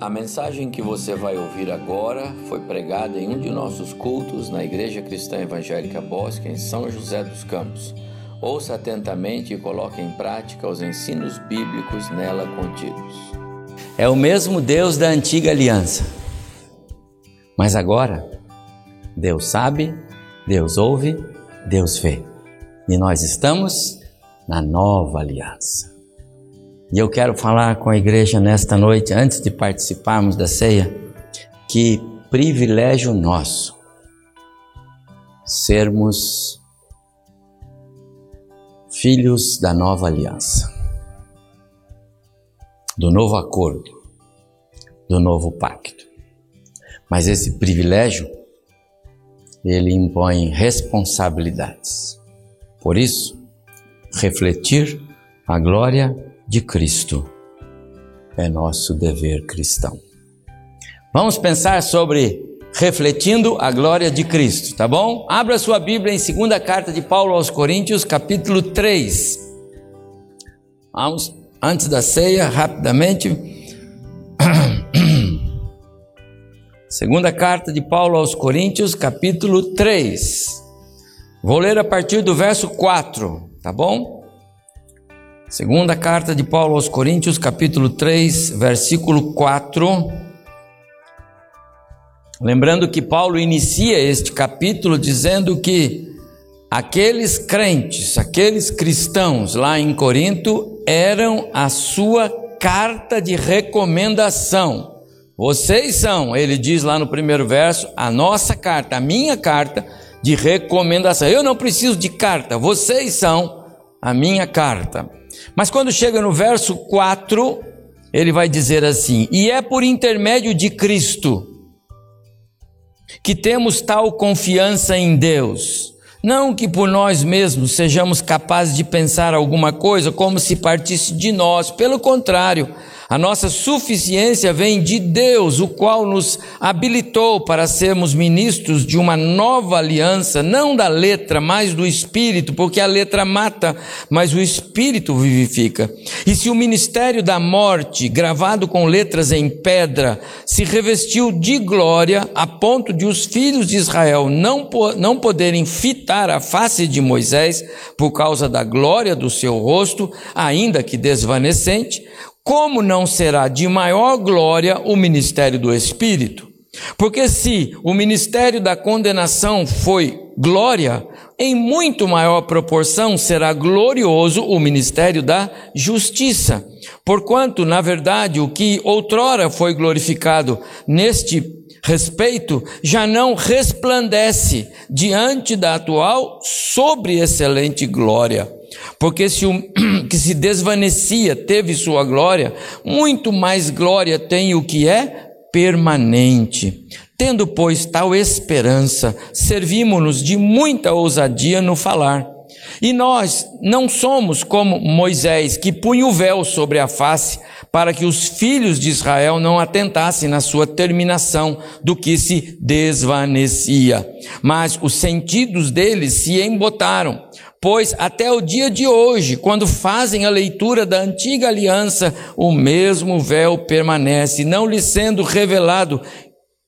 A mensagem que você vai ouvir agora foi pregada em um de nossos cultos na Igreja Cristã Evangélica Bosque, em São José dos Campos. Ouça atentamente e coloque em prática os ensinos bíblicos nela contidos. É o mesmo Deus da antiga aliança. Mas agora, Deus sabe, Deus ouve, Deus vê. E nós estamos na nova aliança. E eu quero falar com a igreja nesta noite, antes de participarmos da ceia, que privilégio nosso sermos filhos da nova aliança, do novo acordo, do novo pacto. Mas esse privilégio, ele impõe responsabilidades. Por isso, refletir a glória de Cristo é nosso dever cristão. Vamos pensar sobre refletindo a glória de Cristo, tá bom? Abra sua Bíblia em segunda carta de Paulo aos Coríntios, capítulo 3. Vamos, antes da ceia, rapidamente. Segunda carta de Paulo aos Coríntios, capítulo 3. Vou ler a partir do verso 4, tá bom? Segunda carta de Paulo aos Coríntios, capítulo 3, versículo 4. Lembrando que Paulo inicia este capítulo dizendo que aqueles crentes, aqueles cristãos lá em Corinto eram a sua carta de recomendação. Vocês são, ele diz lá no primeiro verso, a nossa carta, a minha carta de recomendação. Eu não preciso de carta, vocês são a minha carta. Mas quando chega no verso 4, ele vai dizer assim: E é por intermédio de Cristo que temos tal confiança em Deus. Não que por nós mesmos sejamos capazes de pensar alguma coisa como se partisse de nós, pelo contrário, a nossa suficiência vem de Deus, o qual nos habilitou para sermos ministros de uma nova aliança, não da letra, mas do espírito, porque a letra mata, mas o espírito vivifica. E se o ministério da morte, gravado com letras em pedra, se revestiu de glória a ponto de os filhos de Israel não, não poderem fitar a face de Moisés por causa da glória do seu rosto, ainda que desvanecente, como não será de maior glória o ministério do Espírito? Porque se o ministério da condenação foi glória, em muito maior proporção será glorioso o ministério da justiça. Porquanto, na verdade, o que outrora foi glorificado neste respeito já não resplandece diante da atual sobre excelente glória. Porque se o que se desvanecia teve sua glória, muito mais glória tem o que é permanente. Tendo, pois, tal esperança, servimos-nos de muita ousadia no falar. E nós não somos como Moisés, que punha o véu sobre a face, para que os filhos de Israel não atentassem na sua terminação do que se desvanecia. Mas os sentidos deles se embotaram, pois até o dia de hoje, quando fazem a leitura da antiga aliança, o mesmo véu permanece, não lhe sendo revelado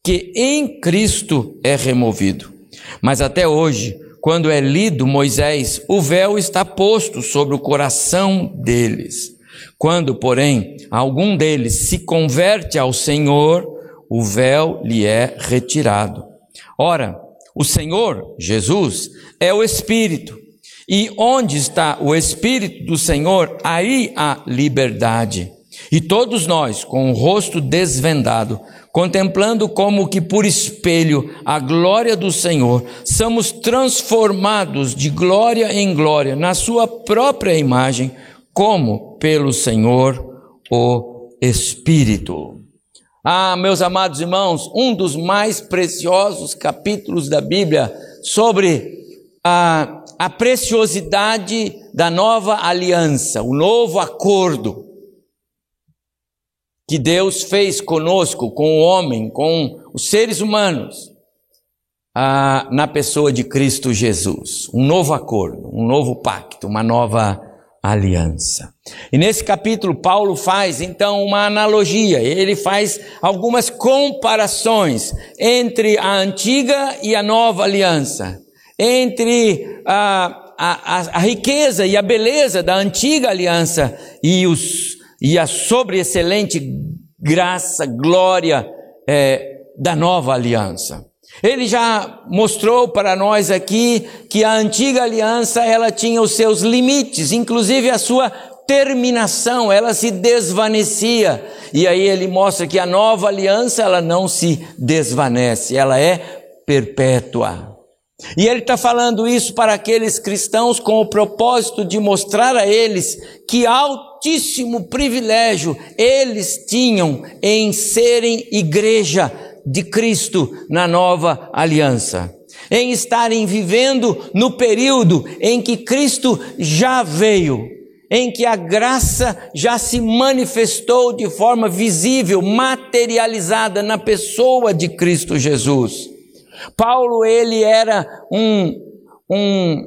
que em Cristo é removido. Mas até hoje, quando é lido Moisés, o véu está posto sobre o coração deles. Quando, porém, algum deles se converte ao Senhor, o véu lhe é retirado. Ora, o Senhor, Jesus, é o Espírito. E onde está o Espírito do Senhor, aí há liberdade. E todos nós, com o rosto desvendado, contemplando como que por espelho a glória do Senhor, somos transformados de glória em glória na Sua própria imagem, como pelo Senhor o Espírito. Ah, meus amados irmãos, um dos mais preciosos capítulos da Bíblia sobre a a preciosidade da nova aliança, o novo acordo que Deus fez conosco, com o homem, com os seres humanos, na pessoa de Cristo Jesus. Um novo acordo, um novo pacto, uma nova aliança. E nesse capítulo, Paulo faz então uma analogia, ele faz algumas comparações entre a antiga e a nova aliança, entre a, a, a, riqueza e a beleza da antiga aliança e, os, e a sobreexcelente graça, glória é, da nova aliança. Ele já mostrou para nós aqui que a antiga aliança ela tinha os seus limites, inclusive a sua terminação, ela se desvanecia. E aí ele mostra que a nova aliança ela não se desvanece, ela é perpétua. E ele está falando isso para aqueles cristãos com o propósito de mostrar a eles que altíssimo privilégio eles tinham em serem igreja de Cristo na nova aliança, em estarem vivendo no período em que Cristo já veio, em que a graça já se manifestou de forma visível, materializada na pessoa de Cristo Jesus. Paulo, ele era um, um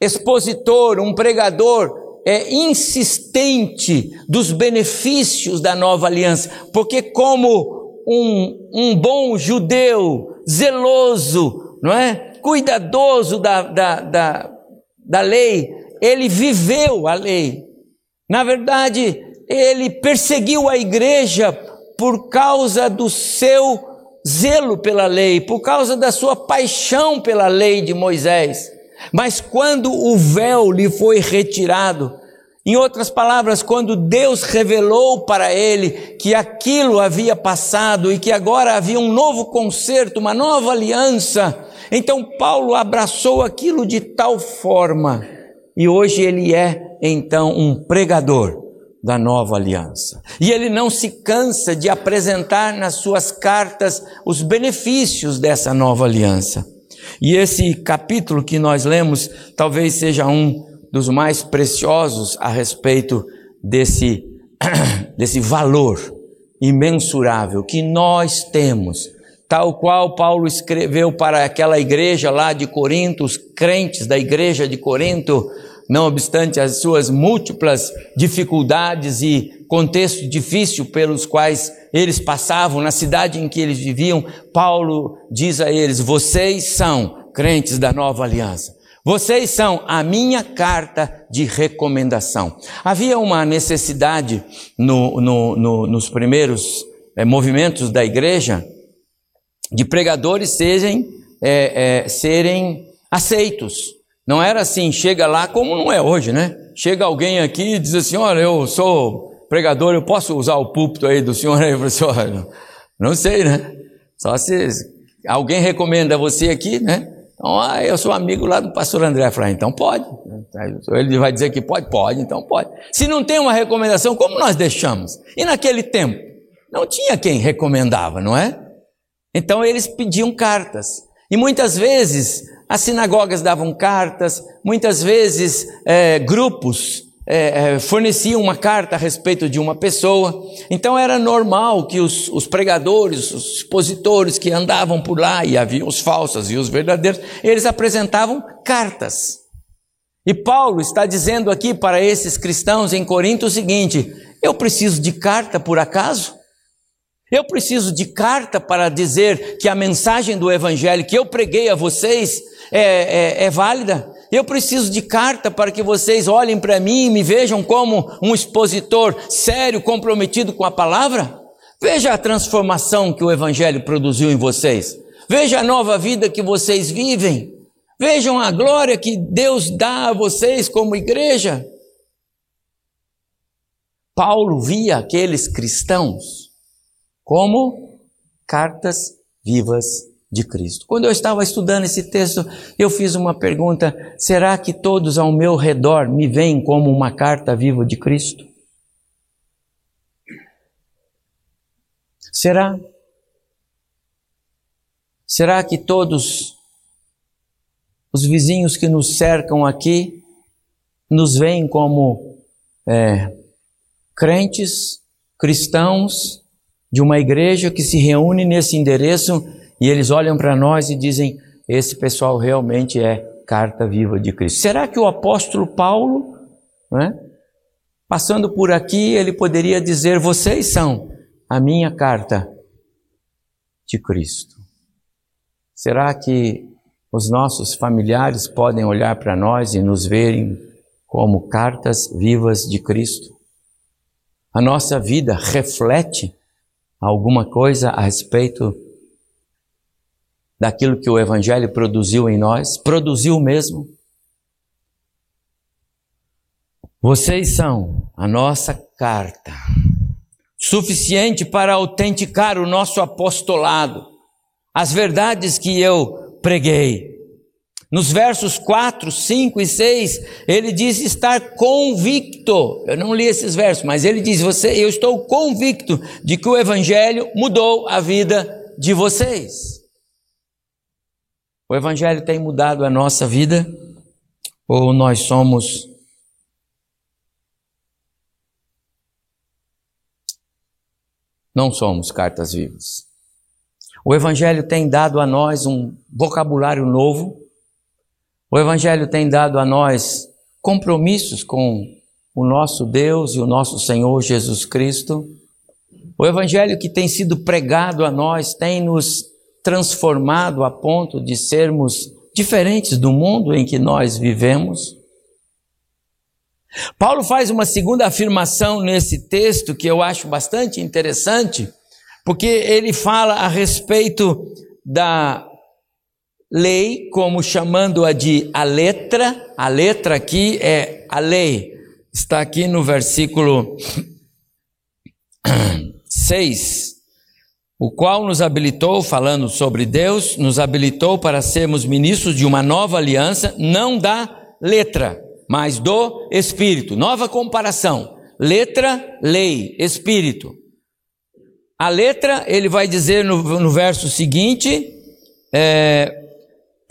expositor, um pregador é, insistente dos benefícios da nova aliança, porque como um, um bom judeu, zeloso, não é? Cuidadoso da, da, da, da lei, ele viveu a lei. Na verdade, ele perseguiu a igreja por causa do seu zelo pela lei, por causa da sua paixão pela lei de Moisés. Mas quando o véu lhe foi retirado, em outras palavras, quando Deus revelou para ele que aquilo havia passado e que agora havia um novo concerto, uma nova aliança, então Paulo abraçou aquilo de tal forma e hoje ele é então um pregador da nova aliança. E ele não se cansa de apresentar nas suas cartas os benefícios dessa nova aliança. E esse capítulo que nós lemos talvez seja um dos mais preciosos a respeito desse, desse valor imensurável que nós temos, tal qual Paulo escreveu para aquela igreja lá de Corinto, os crentes da igreja de Corinto, não obstante as suas múltiplas dificuldades e contexto difícil pelos quais eles passavam na cidade em que eles viviam, Paulo diz a eles: vocês são crentes da nova aliança. Vocês são a minha carta de recomendação. Havia uma necessidade no, no, no, nos primeiros é, movimentos da igreja de pregadores serem, é, é, serem aceitos. Não era assim, chega lá como não é hoje, né? Chega alguém aqui e diz assim: Olha, eu sou pregador, eu posso usar o púlpito aí do senhor aí? Olha, não sei, né? Só se alguém recomenda você aqui, né? Então, ah, eu sou amigo lá do pastor André. Eu falei, ah, então pode. Ele vai dizer que pode? Pode, então pode. Se não tem uma recomendação, como nós deixamos? E naquele tempo? Não tinha quem recomendava, não é? Então eles pediam cartas. E muitas vezes as sinagogas davam cartas, muitas vezes é, grupos é, é, forneciam uma carta a respeito de uma pessoa, então era normal que os, os, pregadores, os expositores que andavam por lá, e havia os falsos e os verdadeiros, eles apresentavam cartas. E Paulo está dizendo aqui para esses cristãos em Corinto o seguinte: eu preciso de carta por acaso? Eu preciso de carta para dizer que a mensagem do Evangelho que eu preguei a vocês é, é, é válida? Eu preciso de carta para que vocês olhem para mim e me vejam como um expositor sério, comprometido com a palavra? Veja a transformação que o Evangelho produziu em vocês. Veja a nova vida que vocês vivem. Vejam a glória que Deus dá a vocês como igreja. Paulo via aqueles cristãos como cartas vivas de Cristo. Quando eu estava estudando esse texto, eu fiz uma pergunta: será que todos ao meu redor me veem como uma carta viva de Cristo? Será? Será que todos os vizinhos que nos cercam aqui nos veem como é, crentes, cristãos de uma igreja que se reúne nesse endereço e eles olham para nós e dizem: esse pessoal realmente é carta viva de Cristo. Será que o apóstolo Paulo, né, Passando por aqui, ele poderia dizer: Vocês são a minha carta de Cristo. Será que os nossos familiares podem olhar para nós e nos verem como cartas vivas de Cristo? A nossa vida reflete alguma coisa a respeito daquilo que o Evangelho produziu em nós? Produziu mesmo? Vocês são a nossa carta, suficiente para autenticar o nosso apostolado, as verdades que eu preguei. Nos versos 4, 5 e 6, ele diz estar convicto. Eu não li esses versos, mas ele diz: você, eu estou convicto de que o evangelho mudou a vida de vocês. O evangelho tem mudado a nossa vida ou nós somos não somos cartas vivas. O Evangelho tem dado a nós um vocabulário novo, o Evangelho tem dado a nós compromissos com o nosso Deus e o nosso Senhor Jesus Cristo. O Evangelho que tem sido pregado a nós tem nos transformado a ponto de sermos diferentes do mundo em que nós vivemos. Paulo faz uma segunda afirmação nesse texto que eu acho bastante interessante, porque ele fala a respeito da lei, como chamando-a de a letra, a letra aqui é a lei, está aqui no versículo 6, o qual nos habilitou, falando sobre Deus, nos habilitou para sermos ministros de uma nova aliança, não da letra, mas do Espírito. Nova comparação: letra, lei, Espírito. A letra, ele vai dizer no, no verso seguinte, é,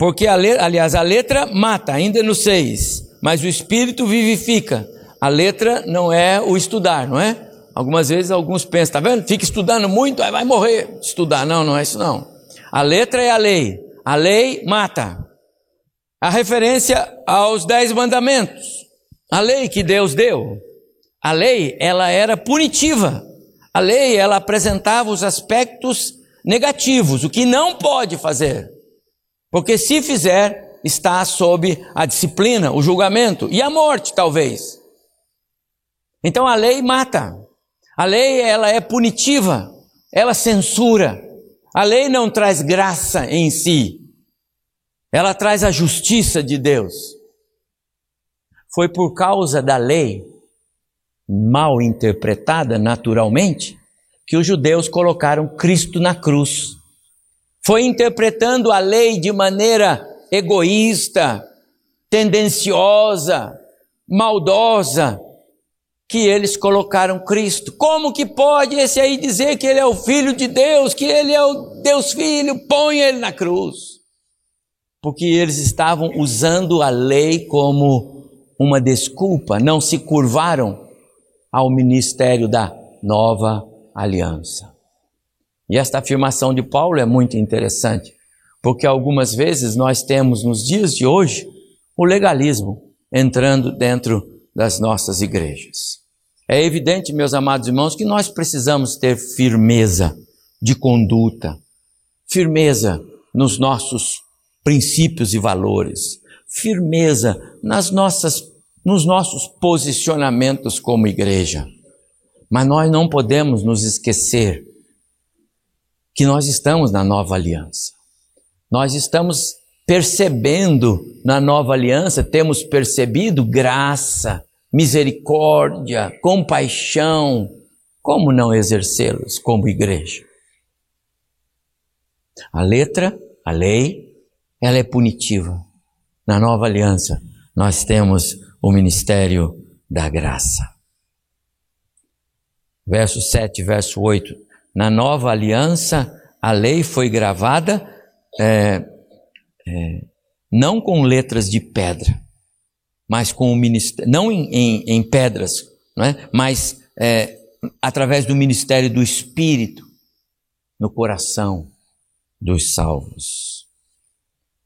porque a letra, aliás, a letra mata, ainda no 6, mas o Espírito vivifica. A letra não é o estudar, não é? Algumas vezes alguns pensam, tá vendo? Fica estudando muito, aí vai morrer. Estudar, não, não é isso não. A letra é a lei. A lei mata a referência aos dez mandamentos, a lei que Deus deu. A lei, ela era punitiva. A lei, ela apresentava os aspectos negativos, o que não pode fazer. Porque se fizer, está sob a disciplina, o julgamento e a morte, talvez. Então a lei mata. A lei, ela é punitiva, ela censura. A lei não traz graça em si. Ela traz a justiça de Deus. Foi por causa da lei mal interpretada naturalmente que os judeus colocaram Cristo na cruz. Foi interpretando a lei de maneira egoísta, tendenciosa, maldosa, que eles colocaram Cristo. Como que pode esse aí dizer que ele é o filho de Deus, que ele é o Deus filho? Põe ele na cruz porque eles estavam usando a lei como uma desculpa, não se curvaram ao ministério da nova aliança. E esta afirmação de Paulo é muito interessante, porque algumas vezes nós temos nos dias de hoje o legalismo entrando dentro das nossas igrejas. É evidente, meus amados irmãos, que nós precisamos ter firmeza de conduta, firmeza nos nossos princípios e valores, firmeza nas nossas, nos nossos posicionamentos como igreja. Mas nós não podemos nos esquecer que nós estamos na nova aliança. Nós estamos percebendo na nova aliança, temos percebido graça, misericórdia, compaixão. Como não exercê-los como igreja? A letra, a lei, ela é punitiva. Na nova aliança, nós temos o ministério da graça. Verso 7, verso 8. Na nova aliança, a lei foi gravada é, é, não com letras de pedra, mas com o ministério, não em, em, em pedras, não é? mas é, através do ministério do Espírito no coração dos salvos.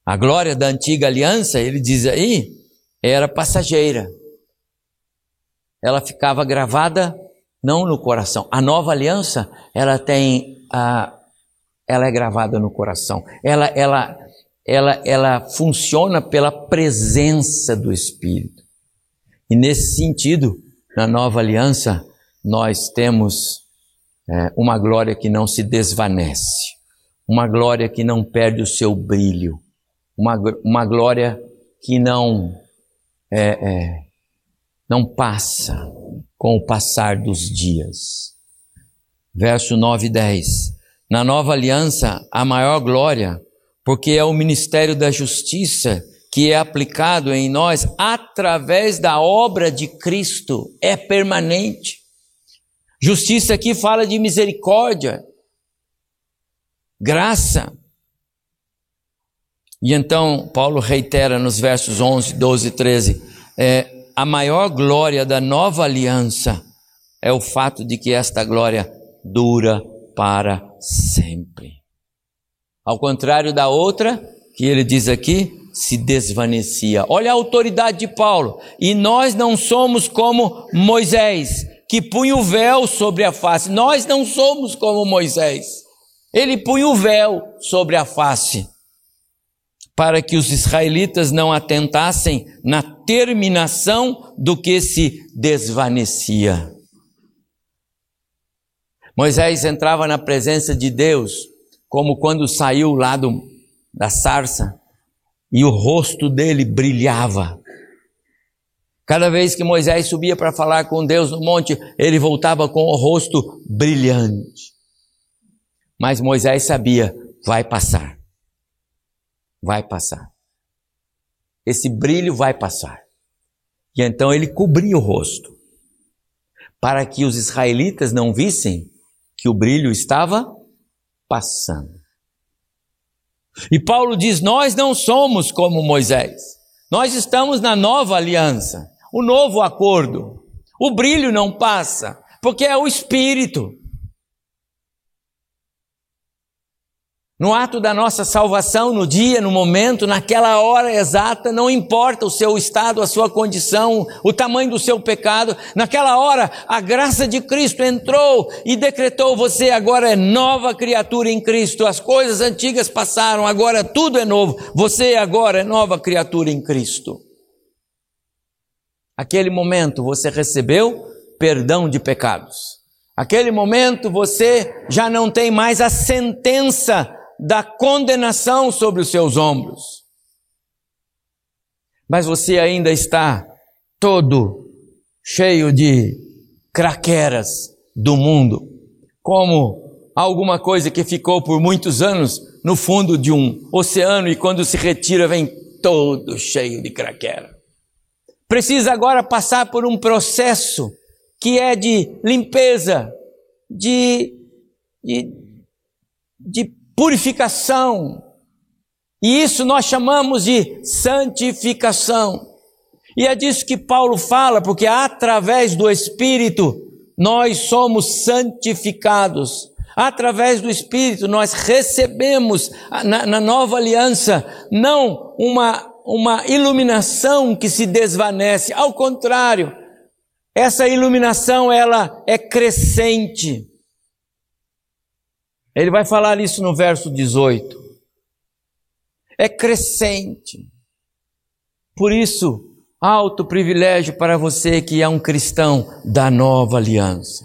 A glória da antiga aliança, ele diz aí, era passageira. ela ficava gravada não no coração. A nova aliança, ela tem a ela é gravada no coração. Ela ela ela ela funciona pela presença do Espírito. E nesse sentido, na nova aliança, nós temos é, uma glória que não se desvanece, uma glória que não perde o seu brilho, uma, uma glória que não é, é, não passa com o passar dos dias. Verso 9 e 10. Na nova aliança, a maior glória, porque é o ministério da justiça que é aplicado em nós através da obra de Cristo, é permanente. Justiça aqui fala de misericórdia, graça. E então, Paulo reitera nos versos 11, 12 e 13: é, a maior glória da nova aliança é o fato de que esta glória dura para sempre. Ao contrário da outra, que ele diz aqui, se desvanecia. Olha a autoridade de Paulo. E nós não somos como Moisés, que punha o véu sobre a face. Nós não somos como Moisés. Ele punha o véu sobre a face para que os israelitas não atentassem na terminação do que se desvanecia. Moisés entrava na presença de Deus, como quando saiu lá do, da sarça, e o rosto dele brilhava. Cada vez que Moisés subia para falar com Deus no monte, ele voltava com o rosto brilhante. Mas Moisés sabia, vai passar. Vai passar. Esse brilho vai passar. E então ele cobria o rosto, para que os israelitas não vissem que o brilho estava passando. E Paulo diz: Nós não somos como Moisés, nós estamos na nova aliança o novo acordo. O brilho não passa, porque é o Espírito. No ato da nossa salvação, no dia, no momento, naquela hora exata, não importa o seu estado, a sua condição, o tamanho do seu pecado, naquela hora a graça de Cristo entrou e decretou: você agora é nova criatura em Cristo, as coisas antigas passaram, agora tudo é novo, você agora é nova criatura em Cristo. Aquele momento você recebeu perdão de pecados. Aquele momento você já não tem mais a sentença da condenação sobre os seus ombros. Mas você ainda está todo cheio de craqueras do mundo, como alguma coisa que ficou por muitos anos no fundo de um oceano e quando se retira vem todo cheio de craquera precisa agora passar por um processo que é de limpeza, de, de, de purificação. E isso nós chamamos de santificação. E é disso que Paulo fala, porque através do Espírito nós somos santificados. Através do Espírito nós recebemos na, na nova aliança não uma uma iluminação que se desvanece. Ao contrário, essa iluminação ela é crescente. Ele vai falar isso no verso 18. É crescente. Por isso, alto privilégio para você que é um cristão da nova aliança.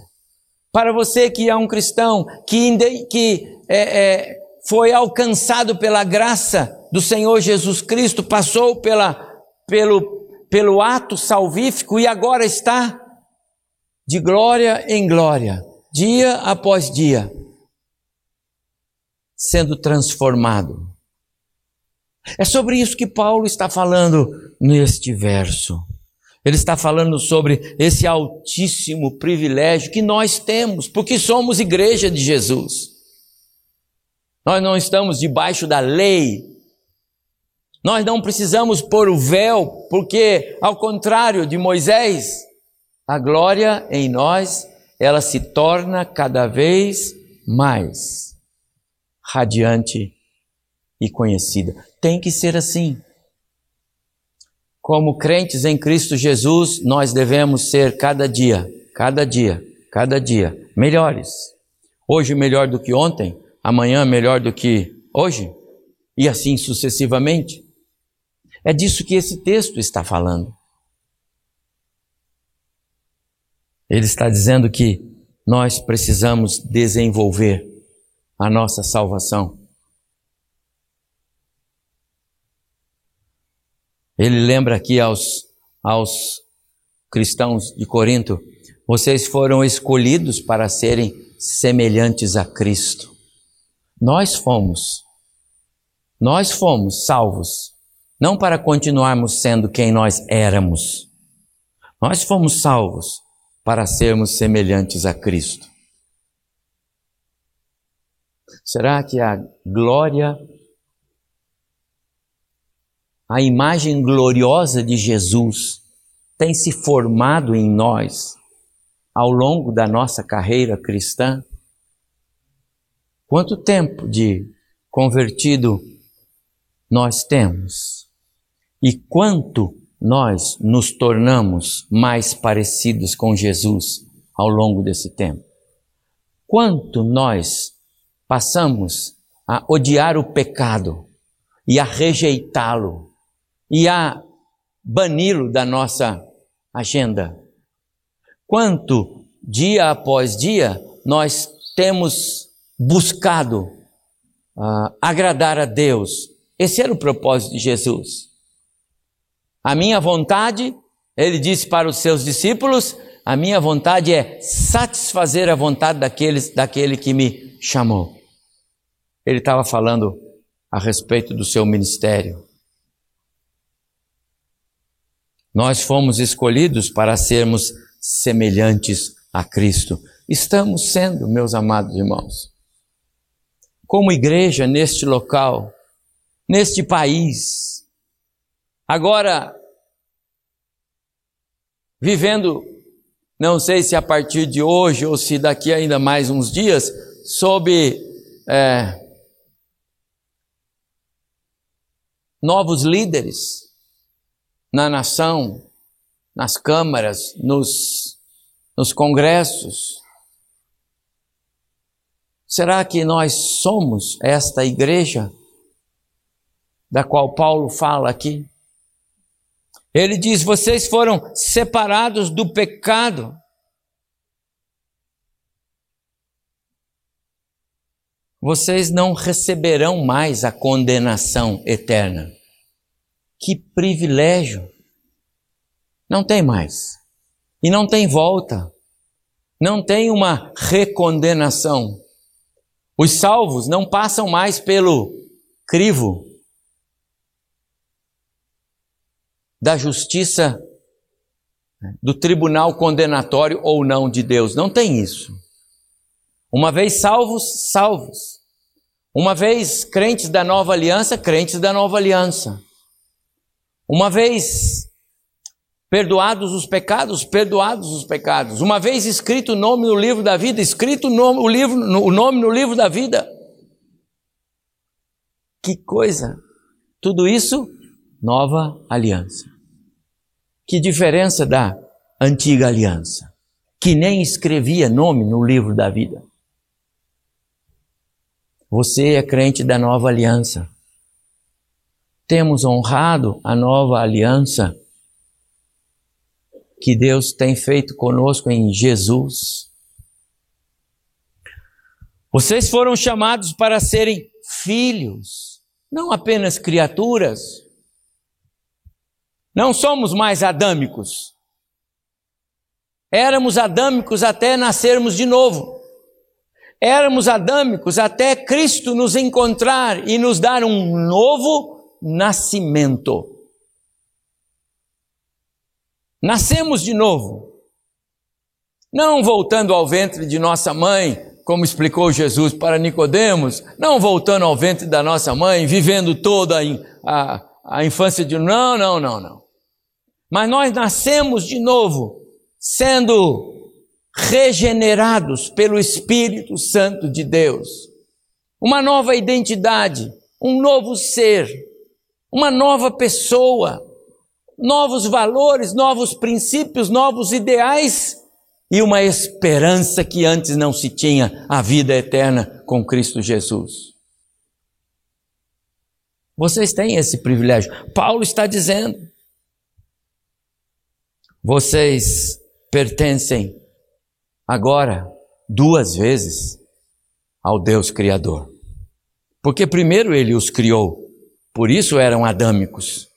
Para você que é um cristão que, que é, é, foi alcançado pela graça do Senhor Jesus Cristo, passou pela, pelo, pelo ato salvífico e agora está de glória em glória, dia após dia, sendo transformado. É sobre isso que Paulo está falando neste verso. Ele está falando sobre esse altíssimo privilégio que nós temos, porque somos igreja de Jesus. Nós não estamos debaixo da lei, nós não precisamos pôr o véu, porque, ao contrário de Moisés, a glória em nós, ela se torna cada vez mais radiante e conhecida. Tem que ser assim. como crentes em Cristo Jesus, nós devemos ser cada dia, cada dia, cada dia melhores. Hoje melhor do que ontem, amanhã melhor do que hoje, e assim sucessivamente. É disso que esse texto está falando. Ele está dizendo que nós precisamos desenvolver a nossa salvação. Ele lembra aqui aos, aos cristãos de Corinto: vocês foram escolhidos para serem semelhantes a Cristo. Nós fomos, nós fomos salvos, não para continuarmos sendo quem nós éramos. Nós fomos salvos para sermos semelhantes a Cristo. Será que a glória, a imagem gloriosa de Jesus tem se formado em nós ao longo da nossa carreira cristã? Quanto tempo de convertido nós temos? E quanto nós nos tornamos mais parecidos com Jesus ao longo desse tempo? Quanto nós passamos a odiar o pecado e a rejeitá-lo e a bani-lo da nossa agenda? Quanto, dia após dia, nós temos buscado uh, agradar a Deus? Esse era o propósito de Jesus. A minha vontade, ele disse para os seus discípulos, a minha vontade é satisfazer a vontade daqueles, daquele que me chamou. Ele estava falando a respeito do seu ministério. Nós fomos escolhidos para sermos semelhantes a Cristo. Estamos sendo, meus amados irmãos. Como igreja neste local, neste país, Agora, vivendo, não sei se a partir de hoje ou se daqui ainda mais uns dias, sob é, novos líderes na nação, nas câmaras, nos, nos congressos. Será que nós somos esta igreja da qual Paulo fala aqui? Ele diz: vocês foram separados do pecado. Vocês não receberão mais a condenação eterna. Que privilégio! Não tem mais. E não tem volta. Não tem uma recondenação. Os salvos não passam mais pelo crivo da justiça, do tribunal condenatório ou não de Deus. Não tem isso. Uma vez salvos, salvos. Uma vez crentes da nova aliança, crentes da nova aliança. Uma vez perdoados os pecados, perdoados os pecados. Uma vez escrito o nome no livro da vida, escrito o nome, o livro, o nome no livro da vida. Que coisa! Tudo isso, nova aliança. Que diferença da antiga aliança, que nem escrevia nome no livro da vida. Você é crente da nova aliança. Temos honrado a nova aliança que Deus tem feito conosco em Jesus. Vocês foram chamados para serem filhos, não apenas criaturas. Não somos mais adâmicos. Éramos adâmicos até nascermos de novo. Éramos adâmicos até Cristo nos encontrar e nos dar um novo nascimento. Nascemos de novo. Não voltando ao ventre de nossa mãe, como explicou Jesus para Nicodemos, não voltando ao ventre da nossa mãe, vivendo toda a, a, a infância de não, não, não, não. Mas nós nascemos de novo, sendo regenerados pelo Espírito Santo de Deus. Uma nova identidade, um novo ser, uma nova pessoa. novos valores, novos princípios, novos ideais e uma esperança que antes não se tinha, a vida eterna com Cristo Jesus. Vocês têm esse privilégio. Paulo está dizendo: vocês pertencem agora duas vezes ao Deus Criador. Porque primeiro ele os criou, por isso eram adâmicos.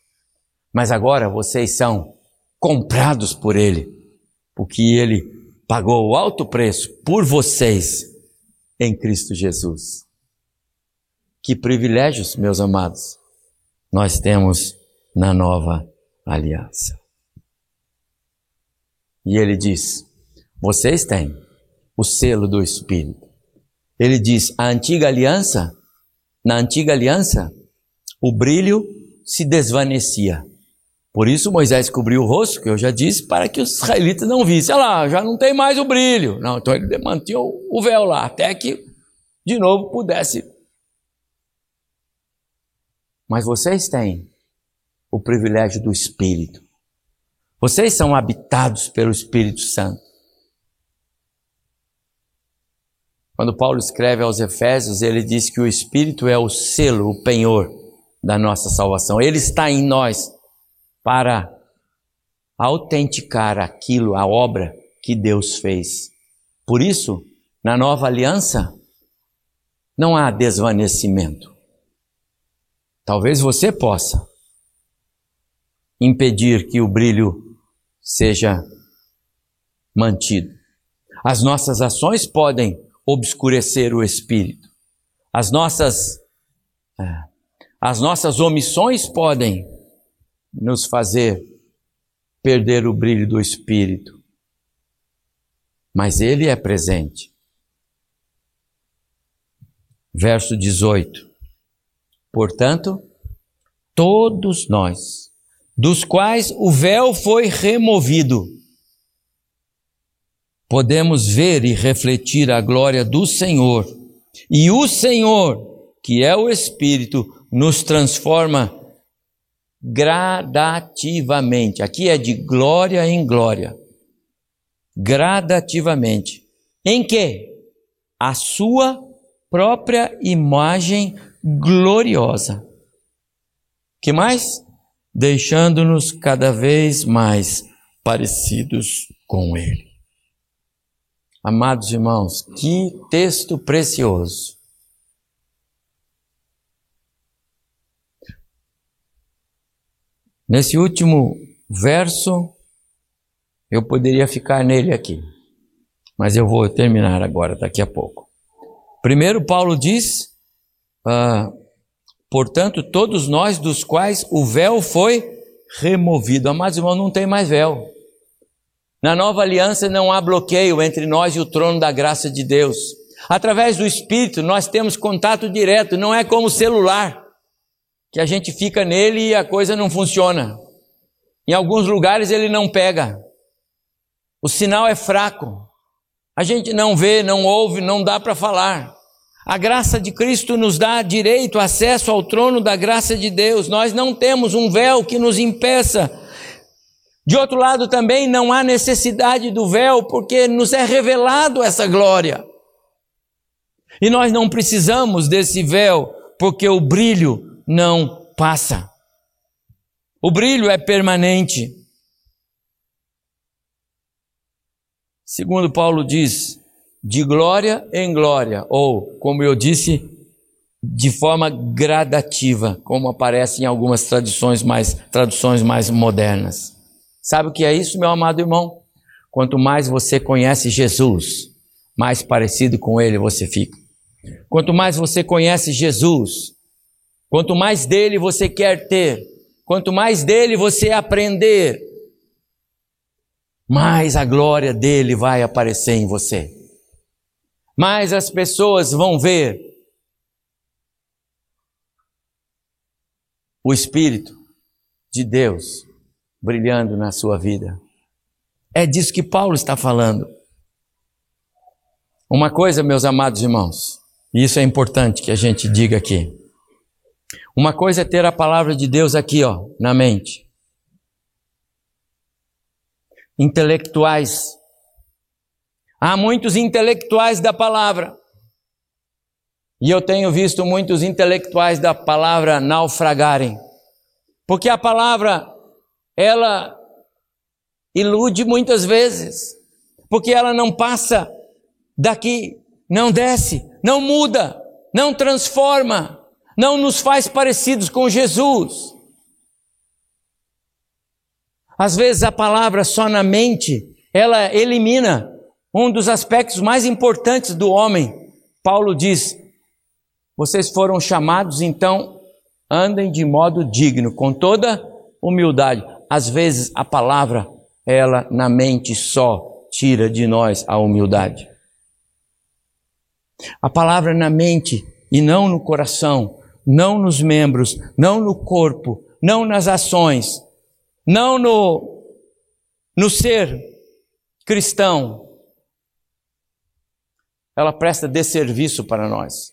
Mas agora vocês são comprados por ele, porque ele pagou o alto preço por vocês em Cristo Jesus. Que privilégios, meus amados, nós temos na nova aliança. E ele diz: vocês têm o selo do Espírito. Ele diz: a antiga aliança, na antiga aliança, o brilho se desvanecia. Por isso Moisés cobriu o rosto, que eu já disse, para que os israelitas não vissem. Olha lá, já não tem mais o brilho. Não, então ele mantinha o véu lá, até que de novo pudesse. Mas vocês têm o privilégio do Espírito. Vocês são habitados pelo Espírito Santo. Quando Paulo escreve aos Efésios, ele diz que o Espírito é o selo, o penhor da nossa salvação. Ele está em nós para autenticar aquilo, a obra que Deus fez. Por isso, na nova aliança, não há desvanecimento. Talvez você possa impedir que o brilho seja mantido. As nossas ações podem obscurecer o espírito. As nossas é, as nossas omissões podem nos fazer perder o brilho do espírito. Mas ele é presente. Verso 18. Portanto, todos nós, dos quais o véu foi removido, podemos ver e refletir a glória do Senhor. E o Senhor, que é o Espírito, nos transforma gradativamente. Aqui é de glória em glória. Gradativamente. Em que? A sua própria imagem gloriosa. Que mais? Deixando-nos cada vez mais parecidos com Ele. Amados irmãos, que texto precioso. Nesse último verso, eu poderia ficar nele aqui, mas eu vou terminar agora, daqui a pouco. Primeiro, Paulo diz: ah, portanto, todos nós dos quais o véu foi removido. Amados irmãos, não tem mais véu. Na nova aliança não há bloqueio entre nós e o trono da graça de Deus. Através do Espírito nós temos contato direto, não é como celular, que a gente fica nele e a coisa não funciona. Em alguns lugares ele não pega. O sinal é fraco. A gente não vê, não ouve, não dá para falar. A graça de Cristo nos dá direito, acesso ao trono da graça de Deus. Nós não temos um véu que nos impeça de outro lado, também não há necessidade do véu, porque nos é revelado essa glória. E nós não precisamos desse véu, porque o brilho não passa. O brilho é permanente. Segundo Paulo diz, de glória em glória, ou, como eu disse, de forma gradativa, como aparece em algumas traduções mais, traduções mais modernas. Sabe o que é isso, meu amado irmão? Quanto mais você conhece Jesus, mais parecido com Ele você fica. Quanto mais você conhece Jesus, quanto mais dele você quer ter, quanto mais dele você aprender, mais a glória dele vai aparecer em você. Mais as pessoas vão ver o Espírito de Deus brilhando na sua vida. É disso que Paulo está falando. Uma coisa, meus amados irmãos, e isso é importante que a gente diga aqui. Uma coisa é ter a palavra de Deus aqui, ó, na mente. intelectuais. Há muitos intelectuais da palavra. E eu tenho visto muitos intelectuais da palavra naufragarem. Porque a palavra, ela ilude muitas vezes. Porque ela não passa daqui, não desce, não muda, não transforma, não nos faz parecidos com Jesus. Às vezes a palavra só na mente, ela elimina um dos aspectos mais importantes do homem. Paulo diz: Vocês foram chamados, então andem de modo digno, com toda humildade. Às vezes a palavra, ela na mente só tira de nós a humildade. A palavra na mente e não no coração, não nos membros, não no corpo, não nas ações, não no, no ser cristão, ela presta desserviço para nós.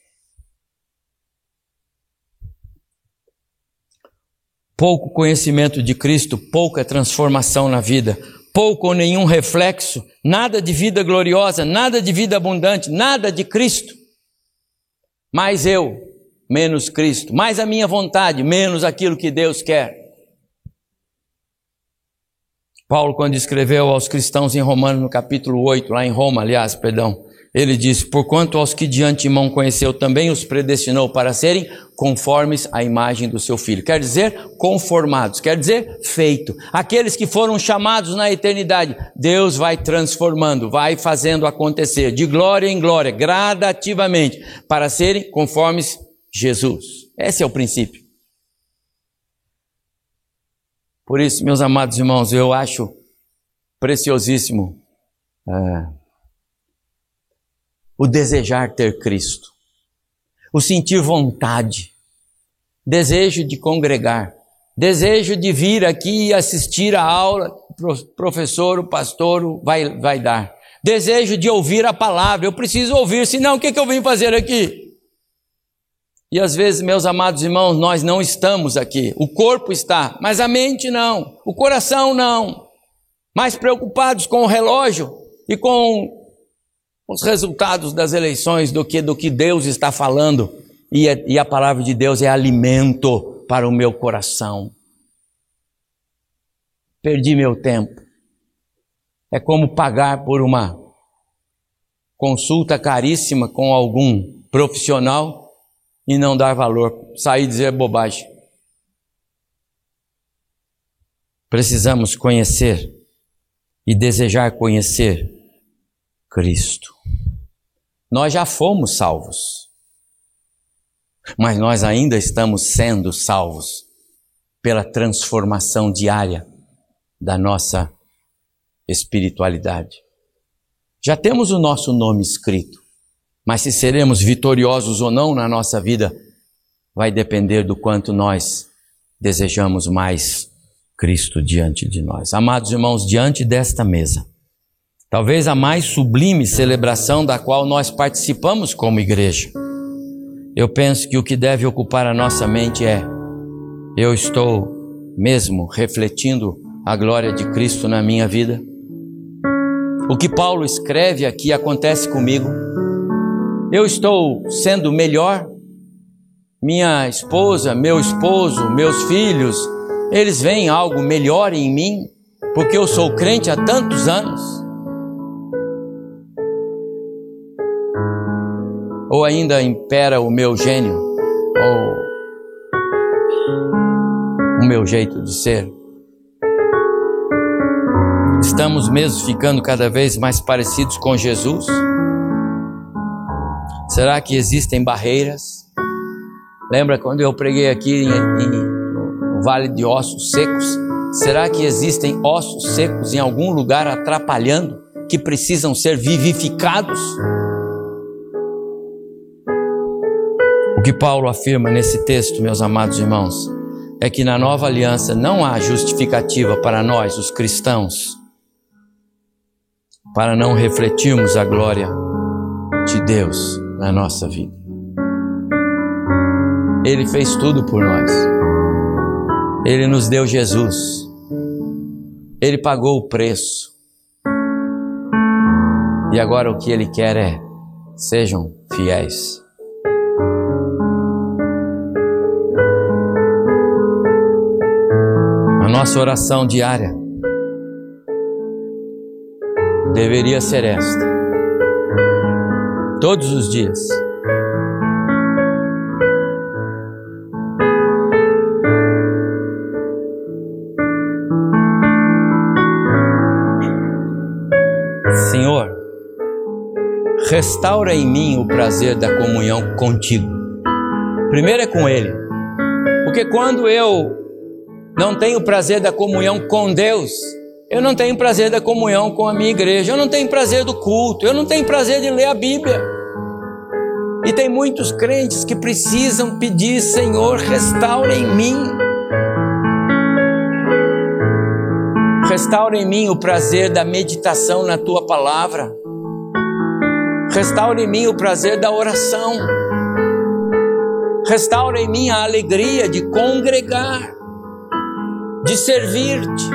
Pouco conhecimento de Cristo, pouca transformação na vida, pouco ou nenhum reflexo, nada de vida gloriosa, nada de vida abundante, nada de Cristo. Mais eu, menos Cristo, mais a minha vontade, menos aquilo que Deus quer. Paulo, quando escreveu aos cristãos em Romanos, no capítulo 8, lá em Roma, aliás, perdão, ele diz: Porquanto aos que de antemão conheceu, também os predestinou para serem conformes à imagem do seu filho. Quer dizer, conformados, quer dizer, feito. Aqueles que foram chamados na eternidade, Deus vai transformando, vai fazendo acontecer, de glória em glória, gradativamente, para serem conformes Jesus. Esse é o princípio. Por isso, meus amados irmãos, eu acho preciosíssimo é, o desejar ter Cristo, o sentir vontade, desejo de congregar, desejo de vir aqui e assistir a aula, o professor, o pastor vai, vai dar, desejo de ouvir a palavra, eu preciso ouvir, senão o que, que eu vim fazer aqui? E às vezes, meus amados irmãos, nós não estamos aqui. O corpo está, mas a mente não. O coração não. Mais preocupados com o relógio e com os resultados das eleições do que do que Deus está falando. E, é, e a palavra de Deus é alimento para o meu coração. Perdi meu tempo. É como pagar por uma consulta caríssima com algum profissional e não dar valor, sair dizer bobagem. Precisamos conhecer e desejar conhecer Cristo. Nós já fomos salvos, mas nós ainda estamos sendo salvos pela transformação diária da nossa espiritualidade. Já temos o nosso nome escrito, mas se seremos vitoriosos ou não na nossa vida, vai depender do quanto nós desejamos mais Cristo diante de nós. Amados irmãos, diante desta mesa, talvez a mais sublime celebração da qual nós participamos como igreja, eu penso que o que deve ocupar a nossa mente é: eu estou mesmo refletindo a glória de Cristo na minha vida? O que Paulo escreve aqui acontece comigo? Eu estou sendo melhor? Minha esposa, meu esposo, meus filhos, eles veem algo melhor em mim porque eu sou crente há tantos anos? Ou ainda impera o meu gênio ou o meu jeito de ser? Estamos mesmo ficando cada vez mais parecidos com Jesus? Será que existem barreiras? Lembra quando eu preguei aqui em, em, no Vale de Ossos Secos? Será que existem ossos secos em algum lugar atrapalhando que precisam ser vivificados? O que Paulo afirma nesse texto, meus amados irmãos, é que na nova aliança não há justificativa para nós, os cristãos, para não refletirmos a glória de Deus na nossa vida. Ele fez tudo por nós. Ele nos deu Jesus. Ele pagou o preço. E agora o que Ele quer é: sejam fiéis. Nossa oração diária deveria ser esta, todos os dias. Senhor, restaura em mim o prazer da comunhão contigo. Primeiro é com Ele, porque quando eu não tenho prazer da comunhão com Deus, eu não tenho prazer da comunhão com a minha igreja, eu não tenho prazer do culto, eu não tenho prazer de ler a Bíblia. E tem muitos crentes que precisam pedir, Senhor, restaura em mim. Restaura em mim o prazer da meditação na tua palavra. Restaura em mim o prazer da oração. Restaura em mim a alegria de congregar, de servir-te,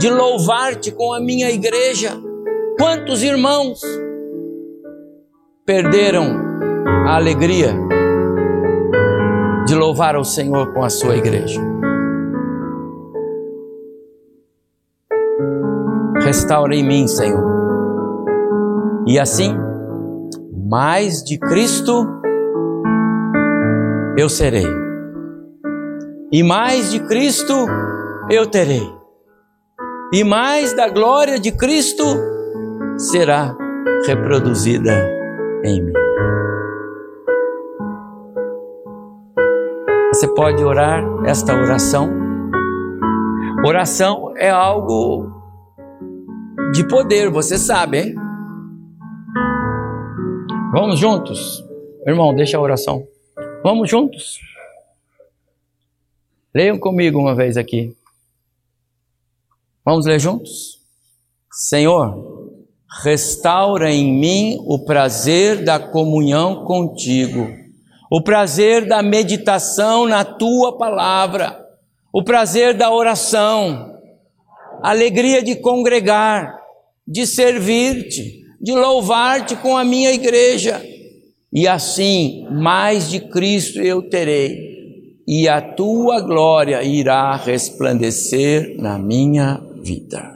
de louvar-te com a minha igreja. Quantos irmãos perderam a alegria de louvar ao Senhor com a sua igreja? Restaura em mim, Senhor. E assim, mais de Cristo eu serei, e mais de Cristo eu terei, e mais da glória de Cristo será reproduzida em mim. Você pode orar esta oração. Oração é algo de poder, você sabe, hein? Vamos juntos? Irmão, deixa a oração. Vamos juntos? Leiam comigo uma vez aqui. Vamos ler juntos? Senhor, restaura em mim o prazer da comunhão contigo, o prazer da meditação na tua palavra, o prazer da oração, a alegria de congregar, de servir-te de louvar-te com a minha igreja, e assim mais de Cristo eu terei, e a tua glória irá resplandecer na minha vida.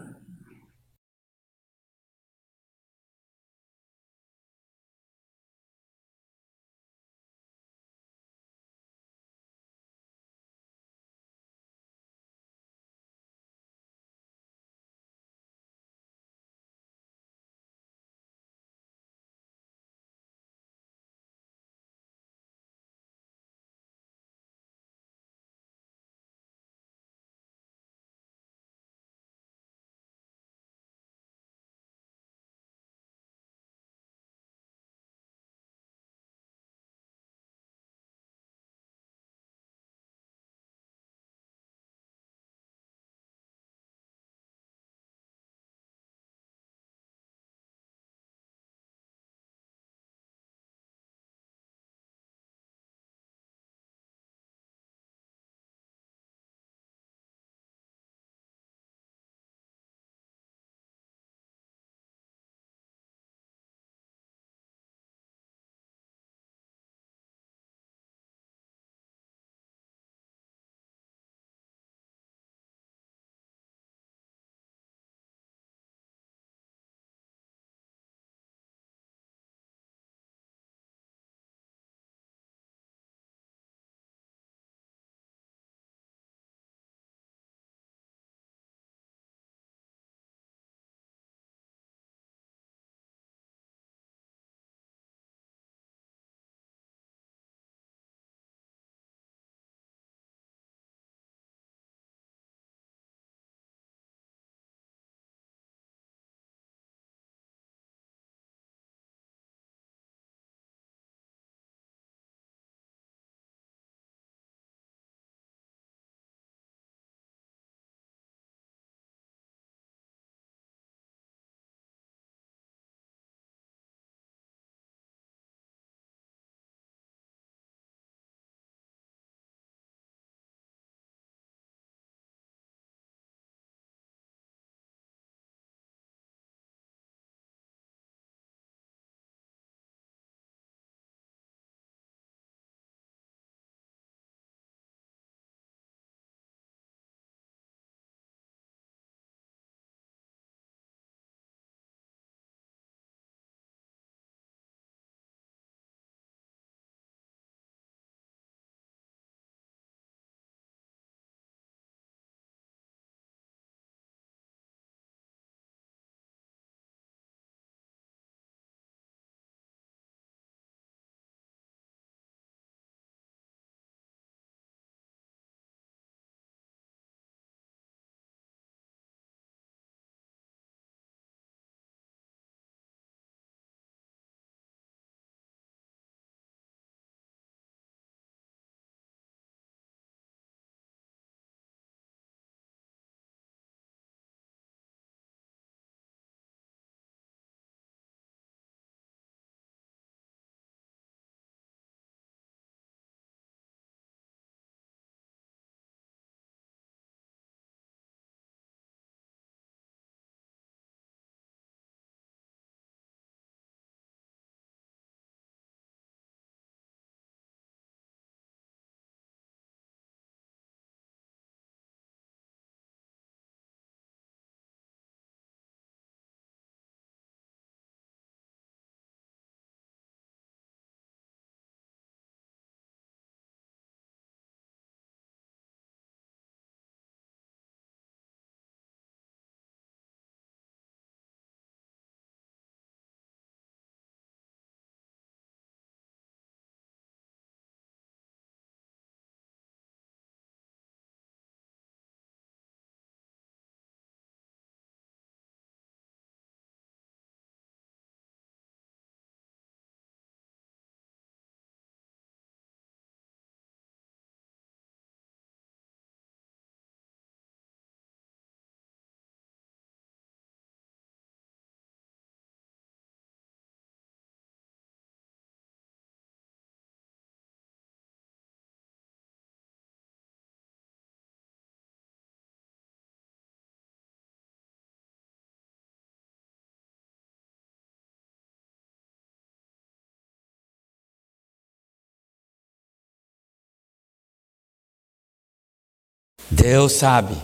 Deus sabe,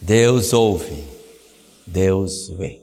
Deus ouve, Deus vê.